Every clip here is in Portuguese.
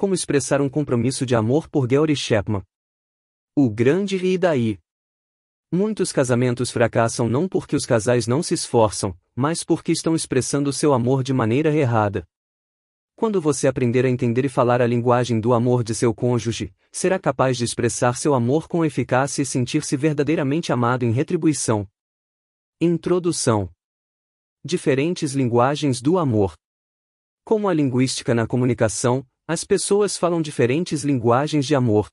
como expressar um compromisso de amor por Gary Chapman. O grande e daí. Muitos casamentos fracassam não porque os casais não se esforçam, mas porque estão expressando seu amor de maneira errada. Quando você aprender a entender e falar a linguagem do amor de seu cônjuge, será capaz de expressar seu amor com eficácia e sentir-se verdadeiramente amado em retribuição. Introdução: Diferentes linguagens do amor. Como a linguística na comunicação, as pessoas falam diferentes linguagens de amor.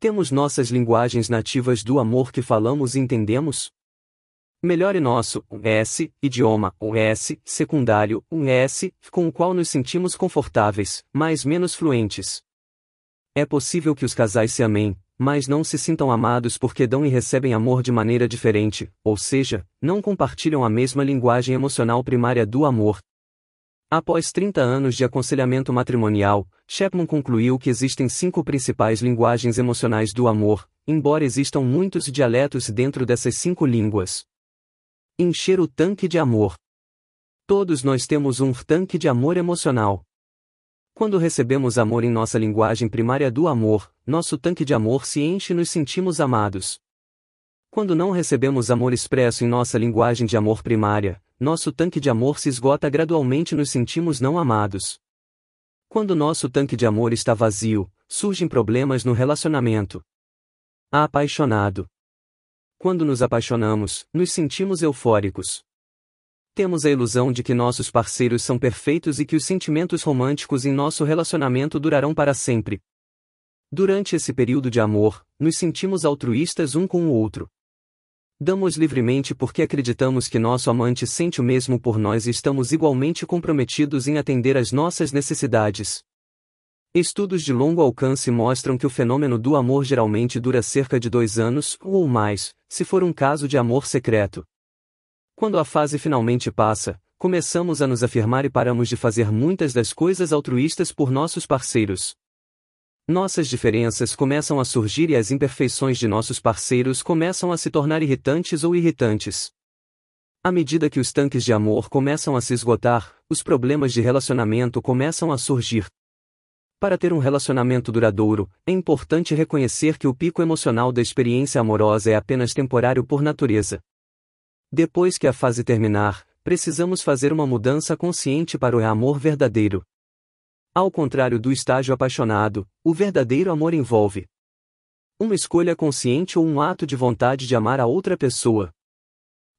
Temos nossas linguagens nativas do amor que falamos e entendemos? Melhore nosso um S, idioma, um S, secundário, um S, com o qual nos sentimos confortáveis, mas menos fluentes. É possível que os casais se amem, mas não se sintam amados porque dão e recebem amor de maneira diferente, ou seja, não compartilham a mesma linguagem emocional primária do amor, Após 30 anos de aconselhamento matrimonial, Chapman concluiu que existem cinco principais linguagens emocionais do amor, embora existam muitos dialetos dentro dessas cinco línguas. Encher o tanque de amor. Todos nós temos um tanque de amor emocional. Quando recebemos amor em nossa linguagem primária do amor, nosso tanque de amor se enche e nos sentimos amados. Quando não recebemos amor expresso em nossa linguagem de amor primária, nosso tanque de amor se esgota gradualmente nos sentimos não amados. Quando nosso tanque de amor está vazio, surgem problemas no relacionamento. Apaixonado. Quando nos apaixonamos, nos sentimos eufóricos. Temos a ilusão de que nossos parceiros são perfeitos e que os sentimentos românticos em nosso relacionamento durarão para sempre. Durante esse período de amor, nos sentimos altruístas um com o outro. Damos livremente porque acreditamos que nosso amante sente o mesmo por nós e estamos igualmente comprometidos em atender às nossas necessidades. Estudos de longo alcance mostram que o fenômeno do amor geralmente dura cerca de dois anos, ou mais, se for um caso de amor secreto. Quando a fase finalmente passa, começamos a nos afirmar e paramos de fazer muitas das coisas altruístas por nossos parceiros. Nossas diferenças começam a surgir e as imperfeições de nossos parceiros começam a se tornar irritantes ou irritantes. À medida que os tanques de amor começam a se esgotar, os problemas de relacionamento começam a surgir. Para ter um relacionamento duradouro, é importante reconhecer que o pico emocional da experiência amorosa é apenas temporário por natureza. Depois que a fase terminar, precisamos fazer uma mudança consciente para o amor verdadeiro. Ao contrário do estágio apaixonado, o verdadeiro amor envolve uma escolha consciente ou um ato de vontade de amar a outra pessoa.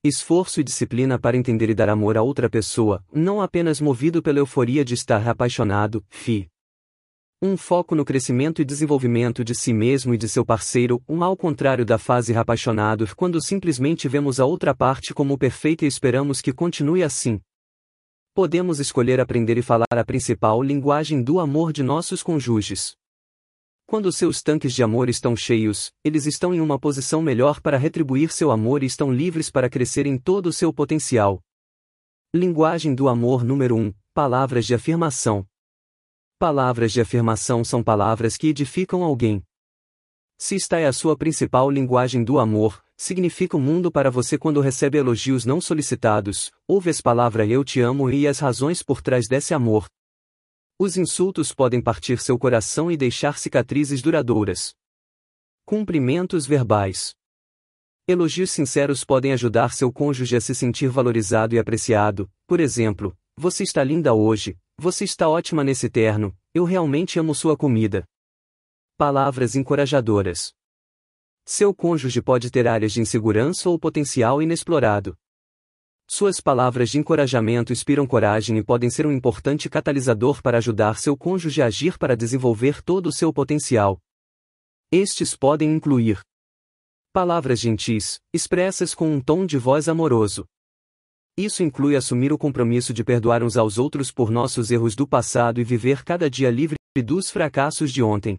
Esforço e disciplina para entender e dar amor a outra pessoa, não apenas movido pela euforia de estar apaixonado, fi. Um foco no crescimento e desenvolvimento de si mesmo e de seu parceiro, um ao contrário da fase apaixonado, quando simplesmente vemos a outra parte como perfeita e esperamos que continue assim. Podemos escolher aprender e falar a principal linguagem do amor de nossos cônjuges. Quando seus tanques de amor estão cheios, eles estão em uma posição melhor para retribuir seu amor e estão livres para crescer em todo o seu potencial. Linguagem do amor número 1 Palavras de afirmação. Palavras de afirmação são palavras que edificam alguém. Se esta é a sua principal linguagem do amor, significa o mundo para você quando recebe elogios não solicitados, ouve as palavras eu te amo e as razões por trás desse amor. Os insultos podem partir seu coração e deixar cicatrizes duradouras. Cumprimentos verbais. Elogios sinceros podem ajudar seu cônjuge a se sentir valorizado e apreciado, por exemplo, você está linda hoje, você está ótima nesse terno, eu realmente amo sua comida. Palavras encorajadoras. Seu cônjuge pode ter áreas de insegurança ou potencial inexplorado. Suas palavras de encorajamento inspiram coragem e podem ser um importante catalisador para ajudar seu cônjuge a agir para desenvolver todo o seu potencial. Estes podem incluir palavras gentis, expressas com um tom de voz amoroso. Isso inclui assumir o compromisso de perdoar uns aos outros por nossos erros do passado e viver cada dia livre dos fracassos de ontem.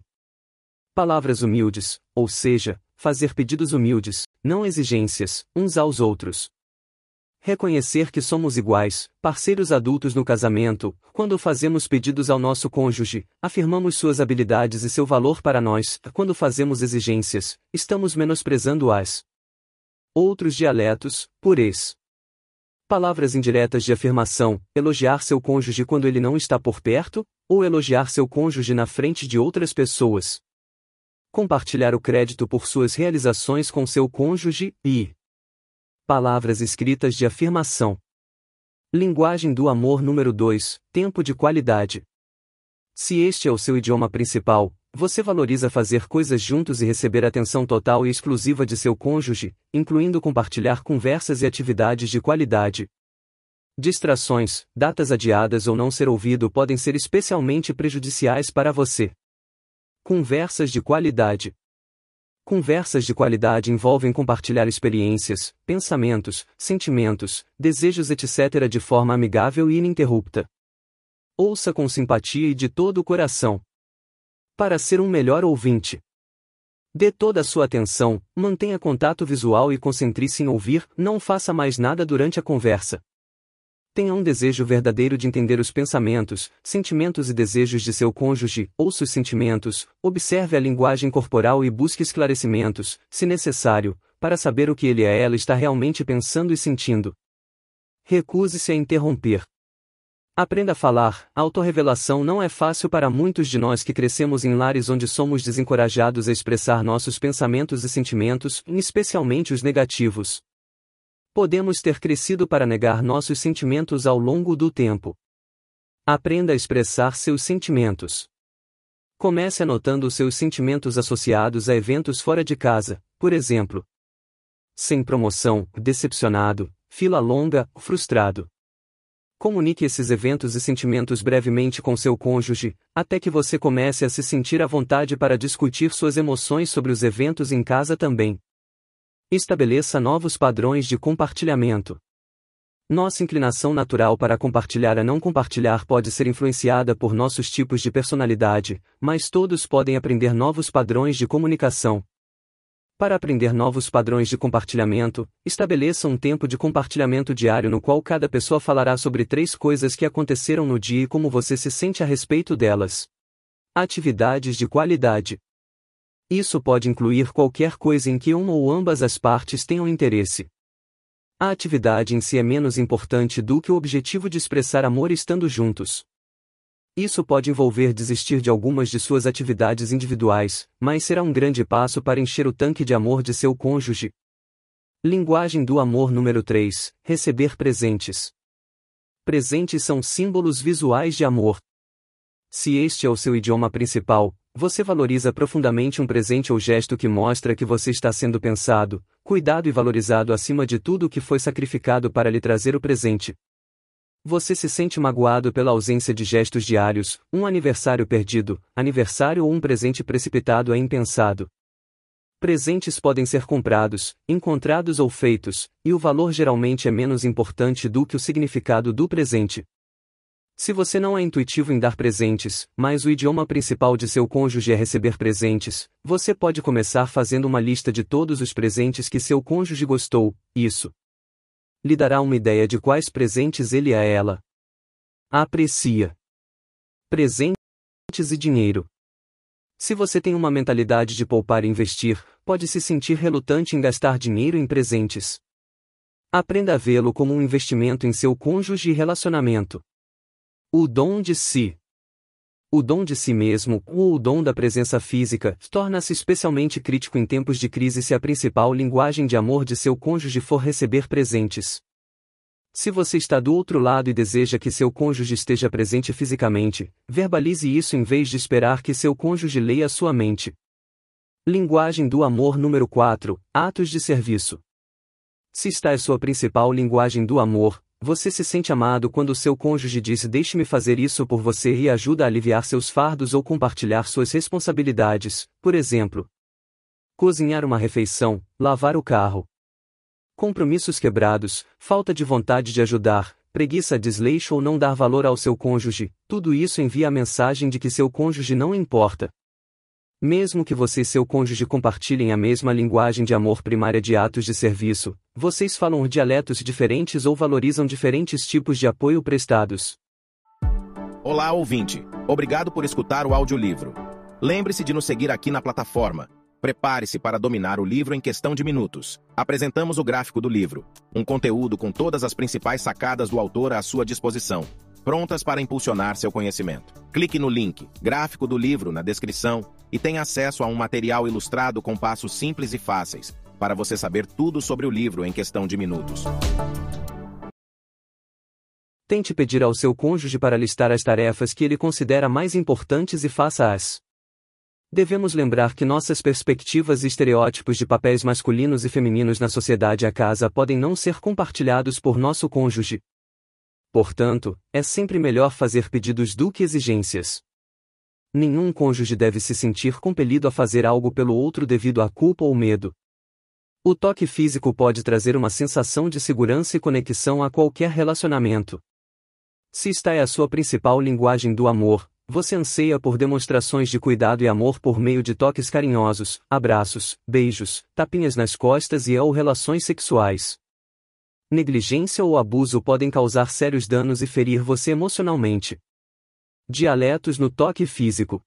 Palavras humildes, ou seja, fazer pedidos humildes, não exigências, uns aos outros. Reconhecer que somos iguais, parceiros adultos no casamento, quando fazemos pedidos ao nosso cônjuge, afirmamos suas habilidades e seu valor para nós, quando fazemos exigências, estamos menosprezando-as. Outros dialetos, purês. Palavras indiretas de afirmação, elogiar seu cônjuge quando ele não está por perto, ou elogiar seu cônjuge na frente de outras pessoas. Compartilhar o crédito por suas realizações com seu cônjuge e Palavras escritas de afirmação. Linguagem do amor número 2, tempo de qualidade. Se este é o seu idioma principal, você valoriza fazer coisas juntos e receber atenção total e exclusiva de seu cônjuge, incluindo compartilhar conversas e atividades de qualidade. Distrações, datas adiadas ou não ser ouvido podem ser especialmente prejudiciais para você. Conversas de qualidade. Conversas de qualidade envolvem compartilhar experiências, pensamentos, sentimentos, desejos etc. de forma amigável e ininterrupta. Ouça com simpatia e de todo o coração. Para ser um melhor ouvinte. Dê toda a sua atenção, mantenha contato visual e concentre-se em ouvir, não faça mais nada durante a conversa. Tenha um desejo verdadeiro de entender os pensamentos, sentimentos e desejos de seu cônjuge, ouça os sentimentos, observe a linguagem corporal e busque esclarecimentos, se necessário, para saber o que ele a ela está realmente pensando e sentindo. Recuse-se a interromper. Aprenda a falar. A autorrevelação não é fácil para muitos de nós que crescemos em lares onde somos desencorajados a expressar nossos pensamentos e sentimentos, especialmente os negativos podemos ter crescido para negar nossos sentimentos ao longo do tempo. Aprenda a expressar seus sentimentos. Comece anotando seus sentimentos associados a eventos fora de casa, por exemplo. Sem promoção, decepcionado, fila longa, frustrado. Comunique esses eventos e sentimentos brevemente com seu cônjuge, até que você comece a se sentir à vontade para discutir suas emoções sobre os eventos em casa também. Estabeleça novos padrões de compartilhamento. Nossa inclinação natural para compartilhar a não compartilhar pode ser influenciada por nossos tipos de personalidade, mas todos podem aprender novos padrões de comunicação. Para aprender novos padrões de compartilhamento, estabeleça um tempo de compartilhamento diário no qual cada pessoa falará sobre três coisas que aconteceram no dia e como você se sente a respeito delas. Atividades de qualidade. Isso pode incluir qualquer coisa em que uma ou ambas as partes tenham interesse. A atividade em si é menos importante do que o objetivo de expressar amor estando juntos. Isso pode envolver desistir de algumas de suas atividades individuais, mas será um grande passo para encher o tanque de amor de seu cônjuge. Linguagem do amor número 3: Receber presentes. Presentes são símbolos visuais de amor. Se este é o seu idioma principal, você valoriza profundamente um presente ou gesto que mostra que você está sendo pensado, cuidado e valorizado acima de tudo o que foi sacrificado para lhe trazer o presente. Você se sente magoado pela ausência de gestos diários, um aniversário perdido, aniversário ou um presente precipitado é impensado. Presentes podem ser comprados, encontrados ou feitos, e o valor geralmente é menos importante do que o significado do presente. Se você não é intuitivo em dar presentes, mas o idioma principal de seu cônjuge é receber presentes, você pode começar fazendo uma lista de todos os presentes que seu cônjuge gostou, isso lhe dará uma ideia de quais presentes ele a ela aprecia. Presentes e dinheiro. Se você tem uma mentalidade de poupar e investir, pode se sentir relutante em gastar dinheiro em presentes. Aprenda a vê-lo como um investimento em seu cônjuge e relacionamento. O dom de si. O dom de si mesmo, ou o dom da presença física, torna-se especialmente crítico em tempos de crise se a principal linguagem de amor de seu cônjuge for receber presentes. Se você está do outro lado e deseja que seu cônjuge esteja presente fisicamente, verbalize isso em vez de esperar que seu cônjuge leia sua mente. Linguagem do amor número 4: Atos de serviço. Se está é sua principal linguagem do amor, você se sente amado quando seu cônjuge diz deixe-me fazer isso por você e ajuda a aliviar seus fardos ou compartilhar suas responsabilidades, por exemplo. Cozinhar uma refeição, lavar o carro. Compromissos quebrados, falta de vontade de ajudar, preguiça, desleixo ou não dar valor ao seu cônjuge, tudo isso envia a mensagem de que seu cônjuge não importa. Mesmo que você e seu cônjuge compartilhem a mesma linguagem de amor primária de atos de serviço, vocês falam dialetos diferentes ou valorizam diferentes tipos de apoio prestados. Olá, ouvinte. Obrigado por escutar o audiolivro. Lembre-se de nos seguir aqui na plataforma. Prepare-se para dominar o livro em questão de minutos. Apresentamos o gráfico do livro, um conteúdo com todas as principais sacadas do autor à sua disposição, prontas para impulsionar seu conhecimento. Clique no link, gráfico do livro, na descrição e tenha acesso a um material ilustrado com passos simples e fáceis, para você saber tudo sobre o livro em questão de minutos. Tente pedir ao seu cônjuge para listar as tarefas que ele considera mais importantes e faça-as. Devemos lembrar que nossas perspectivas e estereótipos de papéis masculinos e femininos na sociedade e a casa podem não ser compartilhados por nosso cônjuge. Portanto, é sempre melhor fazer pedidos do que exigências. Nenhum cônjuge deve se sentir compelido a fazer algo pelo outro devido à culpa ou medo. O toque físico pode trazer uma sensação de segurança e conexão a qualquer relacionamento. Se esta é a sua principal linguagem do amor, você anseia por demonstrações de cuidado e amor por meio de toques carinhosos, abraços, beijos, tapinhas nas costas e ou relações sexuais. Negligência ou abuso podem causar sérios danos e ferir você emocionalmente. Dialetos no toque físico.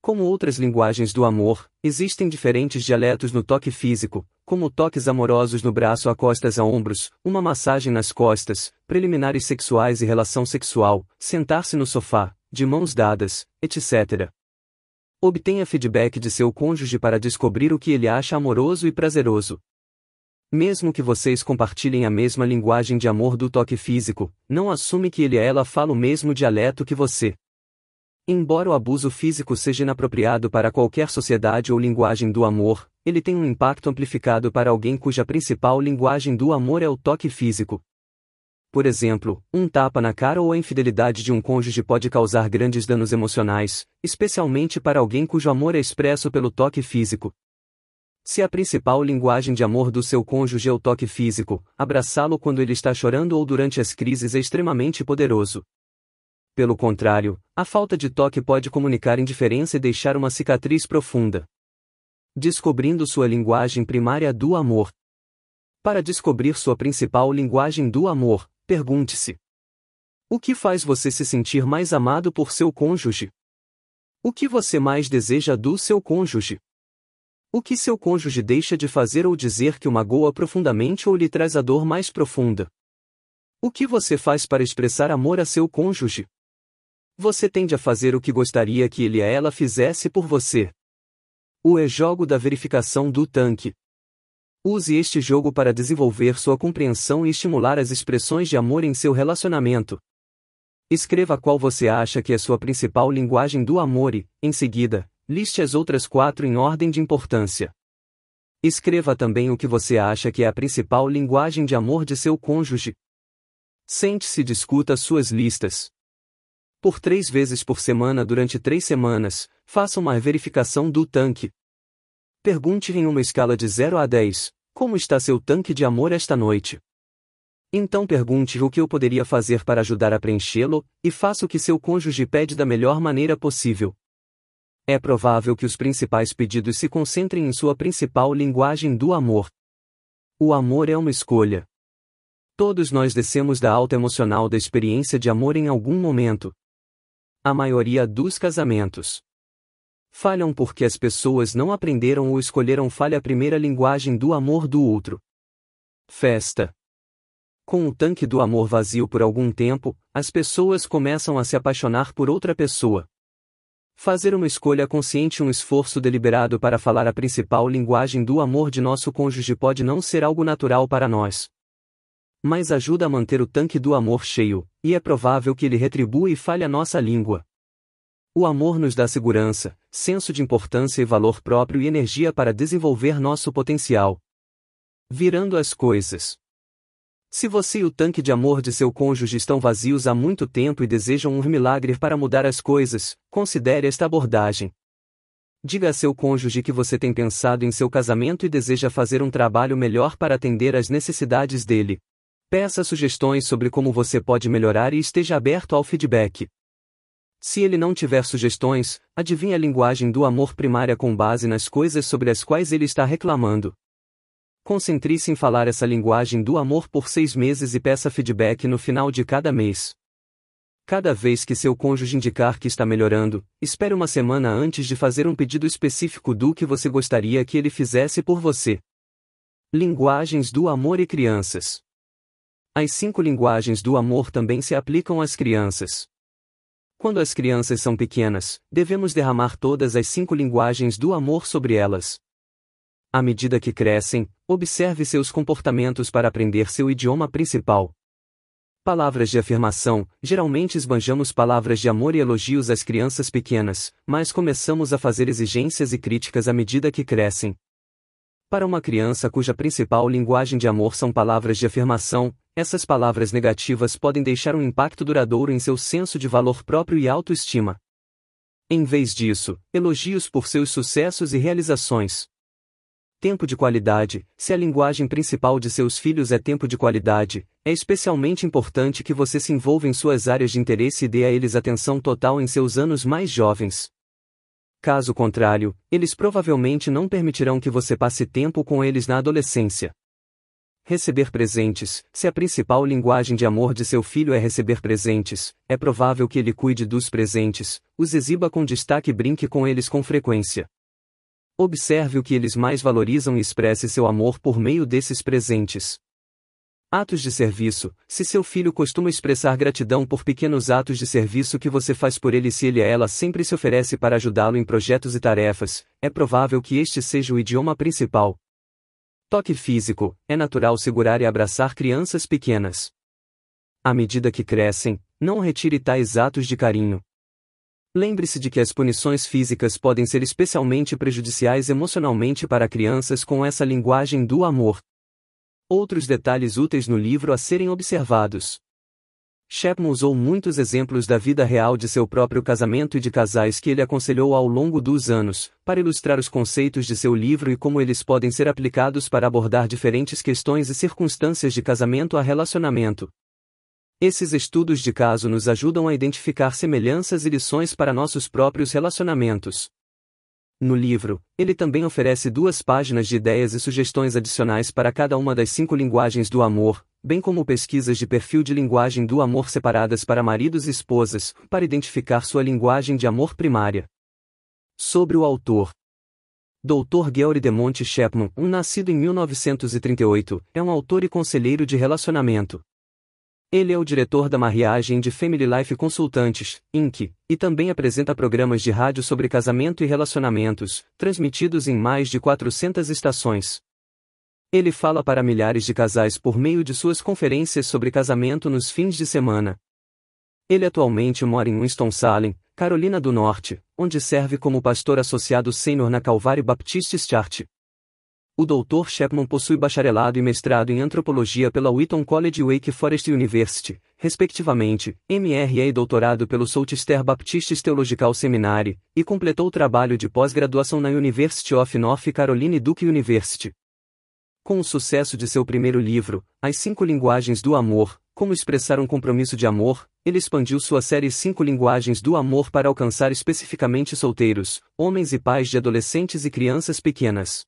Como outras linguagens do amor, existem diferentes dialetos no toque físico, como toques amorosos no braço a costas a ombros, uma massagem nas costas, preliminares sexuais e relação sexual, sentar-se no sofá, de mãos dadas, etc. Obtenha feedback de seu cônjuge para descobrir o que ele acha amoroso e prazeroso. Mesmo que vocês compartilhem a mesma linguagem de amor do toque físico, não assume que ele e ela falam o mesmo dialeto que você. Embora o abuso físico seja inapropriado para qualquer sociedade ou linguagem do amor, ele tem um impacto amplificado para alguém cuja principal linguagem do amor é o toque físico. Por exemplo, um tapa na cara ou a infidelidade de um cônjuge pode causar grandes danos emocionais, especialmente para alguém cujo amor é expresso pelo toque físico. Se a principal linguagem de amor do seu cônjuge é o toque físico, abraçá-lo quando ele está chorando ou durante as crises é extremamente poderoso. Pelo contrário, a falta de toque pode comunicar indiferença e deixar uma cicatriz profunda. Descobrindo sua linguagem primária do amor. Para descobrir sua principal linguagem do amor, pergunte-se: O que faz você se sentir mais amado por seu cônjuge? O que você mais deseja do seu cônjuge? O que seu cônjuge deixa de fazer ou dizer que o magoa profundamente ou lhe traz a dor mais profunda? O que você faz para expressar amor a seu cônjuge? Você tende a fazer o que gostaria que ele a ela fizesse por você. O e-jogo da verificação do tanque. Use este jogo para desenvolver sua compreensão e estimular as expressões de amor em seu relacionamento. Escreva qual você acha que é sua principal linguagem do amor e, em seguida, Liste as outras quatro em ordem de importância. Escreva também o que você acha que é a principal linguagem de amor de seu cônjuge. Sente-se e discuta suas listas. Por três vezes por semana durante três semanas, faça uma verificação do tanque. Pergunte em uma escala de 0 a 10, como está seu tanque de amor esta noite? Então pergunte o que eu poderia fazer para ajudar a preenchê-lo, e faça o que seu cônjuge pede da melhor maneira possível. É provável que os principais pedidos se concentrem em sua principal linguagem do amor. O amor é uma escolha. Todos nós descemos da alta emocional da experiência de amor em algum momento. A maioria dos casamentos falham porque as pessoas não aprenderam ou escolheram falha a primeira linguagem do amor do outro. Festa. Com o tanque do amor vazio por algum tempo, as pessoas começam a se apaixonar por outra pessoa. Fazer uma escolha consciente um esforço deliberado para falar a principal linguagem do amor de nosso cônjuge pode não ser algo natural para nós. Mas ajuda a manter o tanque do amor cheio, e é provável que ele retribua e falhe a nossa língua. O amor nos dá segurança, senso de importância e valor próprio e energia para desenvolver nosso potencial. Virando as coisas. Se você e o tanque de amor de seu cônjuge estão vazios há muito tempo e desejam um milagre para mudar as coisas, considere esta abordagem. Diga a seu cônjuge que você tem pensado em seu casamento e deseja fazer um trabalho melhor para atender às necessidades dele. Peça sugestões sobre como você pode melhorar e esteja aberto ao feedback. Se ele não tiver sugestões, adivinhe a linguagem do amor primária com base nas coisas sobre as quais ele está reclamando. Concentre-se em falar essa linguagem do amor por seis meses e peça feedback no final de cada mês. Cada vez que seu cônjuge indicar que está melhorando, espere uma semana antes de fazer um pedido específico do que você gostaria que ele fizesse por você. Linguagens do amor e crianças. As cinco linguagens do amor também se aplicam às crianças. Quando as crianças são pequenas, devemos derramar todas as cinco linguagens do amor sobre elas. À medida que crescem, observe seus comportamentos para aprender seu idioma principal. Palavras de afirmação: geralmente esbanjamos palavras de amor e elogios às crianças pequenas, mas começamos a fazer exigências e críticas à medida que crescem. Para uma criança cuja principal linguagem de amor são palavras de afirmação, essas palavras negativas podem deixar um impacto duradouro em seu senso de valor próprio e autoestima. Em vez disso, elogios por seus sucessos e realizações. Tempo de qualidade: se a linguagem principal de seus filhos é tempo de qualidade, é especialmente importante que você se envolva em suas áreas de interesse e dê a eles atenção total em seus anos mais jovens. Caso contrário, eles provavelmente não permitirão que você passe tempo com eles na adolescência. Receber presentes: se a principal linguagem de amor de seu filho é receber presentes, é provável que ele cuide dos presentes, os exiba com destaque e brinque com eles com frequência. Observe o que eles mais valorizam e expresse seu amor por meio desses presentes. Atos de serviço: se seu filho costuma expressar gratidão por pequenos atos de serviço que você faz por ele, se ele e ela sempre se oferece para ajudá-lo em projetos e tarefas, é provável que este seja o idioma principal. Toque físico: é natural segurar e abraçar crianças pequenas. À medida que crescem, não retire tais atos de carinho. Lembre-se de que as punições físicas podem ser especialmente prejudiciais emocionalmente para crianças com essa linguagem do amor. Outros detalhes úteis no livro a serem observados. Chapman usou muitos exemplos da vida real de seu próprio casamento e de casais que ele aconselhou ao longo dos anos, para ilustrar os conceitos de seu livro e como eles podem ser aplicados para abordar diferentes questões e circunstâncias de casamento a relacionamento. Esses estudos de caso nos ajudam a identificar semelhanças e lições para nossos próprios relacionamentos. No livro, ele também oferece duas páginas de ideias e sugestões adicionais para cada uma das cinco linguagens do amor, bem como pesquisas de perfil de linguagem do amor separadas para maridos e esposas, para identificar sua linguagem de amor primária. Sobre o autor. Dr. Georg de Monte Chapman, um nascido em 1938, é um autor e conselheiro de relacionamento. Ele é o diretor da Mariagem de Family Life Consultantes, Inc., e também apresenta programas de rádio sobre casamento e relacionamentos, transmitidos em mais de 400 estações. Ele fala para milhares de casais por meio de suas conferências sobre casamento nos fins de semana. Ele atualmente mora em Winston-Salem, Carolina do Norte, onde serve como pastor associado sênior na Calvary Baptist Church. O Dr. Chapman possui bacharelado e mestrado em antropologia pela Wheaton College e Wake Forest University, respectivamente, MRE e doutorado pelo Southwestern Baptist Theological Seminary, e completou o trabalho de pós-graduação na University of North Carolina Duke University. Com o sucesso de seu primeiro livro, As Cinco Linguagens do Amor, Como Expressar um Compromisso de Amor, ele expandiu sua série Cinco Linguagens do Amor para alcançar especificamente solteiros, homens e pais de adolescentes e crianças pequenas.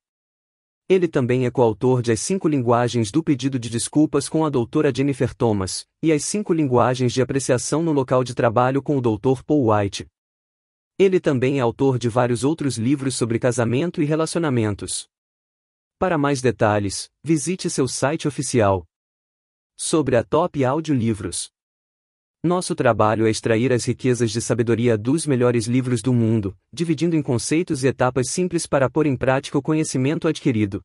Ele também é coautor de As Cinco Linguagens do Pedido de Desculpas com a doutora Jennifer Thomas, e As Cinco Linguagens de Apreciação no Local de Trabalho com o Dr. Paul White. Ele também é autor de vários outros livros sobre casamento e relacionamentos. Para mais detalhes, visite seu site oficial. Sobre a Top Audiolivros. Nosso trabalho é extrair as riquezas de sabedoria dos melhores livros do mundo, dividindo em conceitos e etapas simples para pôr em prática o conhecimento adquirido.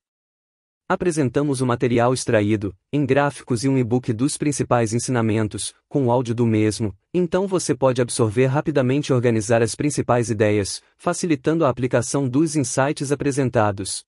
Apresentamos o material extraído, em gráficos e um e-book dos principais ensinamentos, com o áudio do mesmo, então você pode absorver rapidamente e organizar as principais ideias, facilitando a aplicação dos insights apresentados.